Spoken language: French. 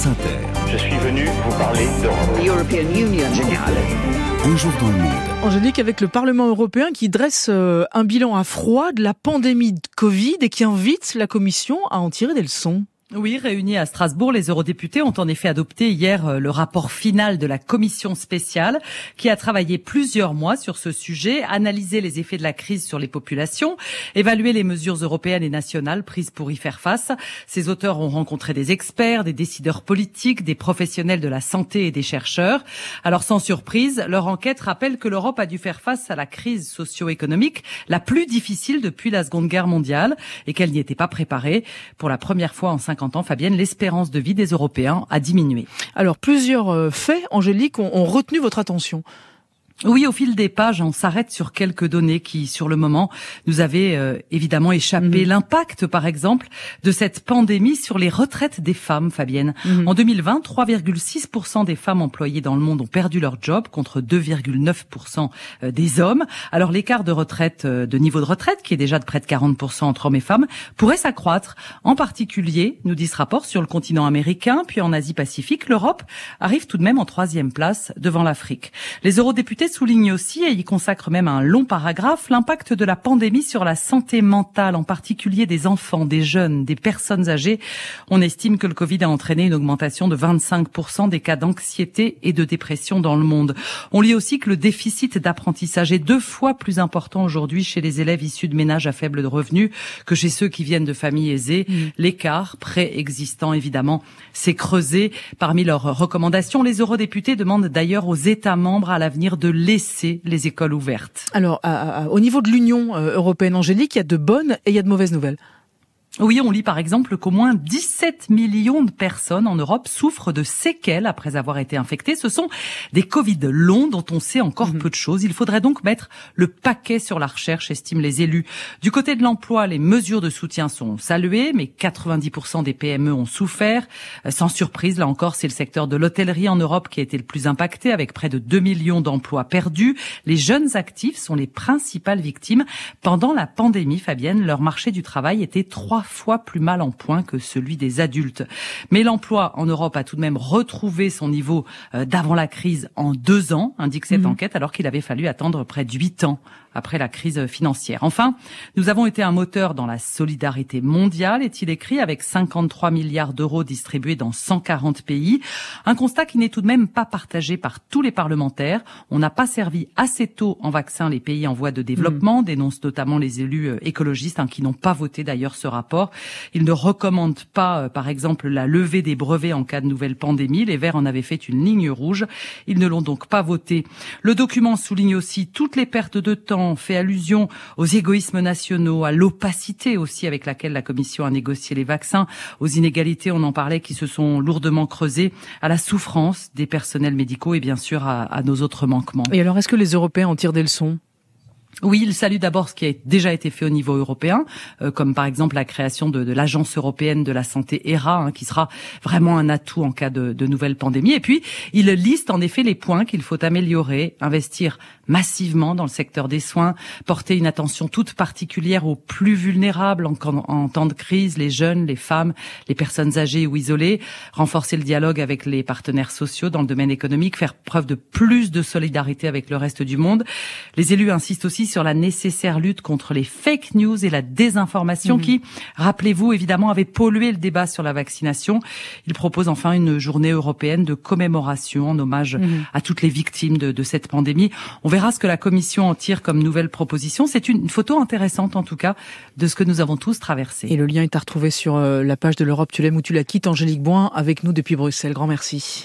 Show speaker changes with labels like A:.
A: France Inter.
B: Je suis venu vous parler d'Europe.
A: Un jour dans le monde.
C: Angélique, avec le Parlement européen qui dresse euh, un bilan à froid de la pandémie de Covid et qui invite la Commission à en tirer des leçons.
D: Oui, réunis à Strasbourg, les eurodéputés ont en effet adopté hier euh, le rapport final de la commission spéciale qui a travaillé plusieurs mois sur ce sujet, analysé les effets de la crise sur les populations, évalué les mesures européennes et nationales prises pour y faire face. Ces auteurs ont rencontré des experts, des décideurs politiques, des professionnels de la santé et des chercheurs. Alors sans surprise, leur enquête rappelle que l'Europe a dû faire face à la crise socio-économique la plus difficile depuis la Seconde Guerre mondiale et qu'elle n'y était pas préparée. Pour la première fois en 50 ans, Fabienne, l'espérance de vie des Européens a diminué.
C: Alors plusieurs euh, faits, Angélique, ont retenu votre attention.
D: Oui, au fil des pages, on s'arrête sur quelques données qui, sur le moment, nous avaient euh, évidemment échappé. Mhm. L'impact, par exemple, de cette pandémie sur les retraites des femmes, Fabienne. Mhm. En 2020, 3,6% des femmes employées dans le monde ont perdu leur job contre 2,9% euh, des hommes. Alors l'écart de retraite, euh, de niveau de retraite, qui est déjà de près de 40% entre hommes et femmes, pourrait s'accroître. En particulier, nous dit ce rapport, sur le continent américain, puis en Asie-Pacifique, l'Europe arrive tout de même en troisième place devant l'Afrique. Les eurodéputés souligne aussi, et y consacre même un long paragraphe, l'impact de la pandémie sur la santé mentale, en particulier des enfants, des jeunes, des personnes âgées. On estime que le Covid a entraîné une augmentation de 25% des cas d'anxiété et de dépression dans le monde. On lit aussi que le déficit d'apprentissage est deux fois plus important aujourd'hui chez les élèves issus de ménages à faible revenu que chez ceux qui viennent de familles aisées. Mmh. L'écart préexistant, évidemment, s'est creusé. Parmi leurs recommandations, les eurodéputés demandent d'ailleurs aux États membres à l'avenir de laisser les écoles ouvertes.
C: Alors, au niveau de l'Union euh, européenne, Angélique, il y a de bonnes et il y a de mauvaises nouvelles.
D: Oui, on lit par exemple qu'au moins 17 millions de personnes en Europe souffrent de séquelles après avoir été infectées. Ce sont des Covid longs dont on sait encore mhm. peu de choses. Il faudrait donc mettre le paquet sur la recherche, estiment les élus. Du côté de l'emploi, les mesures de soutien sont saluées, mais 90% des PME ont souffert. Euh, sans surprise, là encore, c'est le secteur de l'hôtellerie en Europe qui a été le plus impacté, avec près de 2 millions d'emplois perdus. Les jeunes actifs sont les principales victimes. Pendant la pandémie, Fabienne, leur marché du travail était trois fois plus mal en point que celui des adultes. Mais l'emploi en Europe a tout de même retrouvé son niveau euh, d'avant la crise en deux ans, indique cette mhm. enquête, alors qu'il avait fallu attendre près de huit ans après la crise financière. Enfin, nous avons été un moteur dans la solidarité mondiale, est-il écrit, avec 53 milliards d'euros distribués dans 140 pays. Un constat qui n'est tout de même pas partagé par tous les parlementaires. On n'a pas servi assez tôt en vaccin les pays en voie de développement, mmh. dénoncent notamment les élus euh, écologistes hein, qui n'ont pas voté d'ailleurs ce rapport. Ils ne recommandent pas, euh, par exemple, la levée des brevets en cas de nouvelle pandémie. Les Verts en avaient fait une ligne rouge. Ils ne l'ont donc pas voté. Le document souligne aussi toutes les pertes de temps fait allusion aux égoïsmes nationaux, à l'opacité aussi avec laquelle la Commission a négocié les vaccins, aux inégalités, on en parlait, qui se sont lourdement creusées, à la souffrance des personnels médicaux et bien sûr à nos autres manquements.
C: Et alors, est-ce que les Européens en tirent des leçons?
D: Oui, il salue d'abord ce qui a déjà été fait au niveau européen, euh, comme par exemple la création de, de l'agence européenne de la santé ERA, hein, qui sera vraiment un atout en cas de, de nouvelle pandémie. Et puis, il liste en effet les points qu'il faut améliorer, investir massivement dans le secteur des soins, porter une attention toute particulière aux plus vulnérables en, en temps de crise, les jeunes, les femmes, les personnes âgées ou isolées, renforcer le dialogue avec les partenaires sociaux dans le domaine économique, faire preuve de plus de solidarité avec le reste du monde. Les élus insistent aussi sur la nécessaire lutte contre les fake news et la désinformation mhm. qui, rappelez-vous, évidemment, avait pollué le débat sur la vaccination. Il propose enfin une journée européenne de commémoration en hommage mhm. à toutes les victimes de, de, cette pandémie. On verra ce que la Commission en tire comme nouvelle proposition. C'est une photo intéressante, en tout cas, de ce que nous avons tous traversé.
C: Et le lien est à retrouver sur euh, la page de l'Europe Tu l'aimes ou tu la quittes. Angélique Boin avec nous depuis Bruxelles. Grand merci.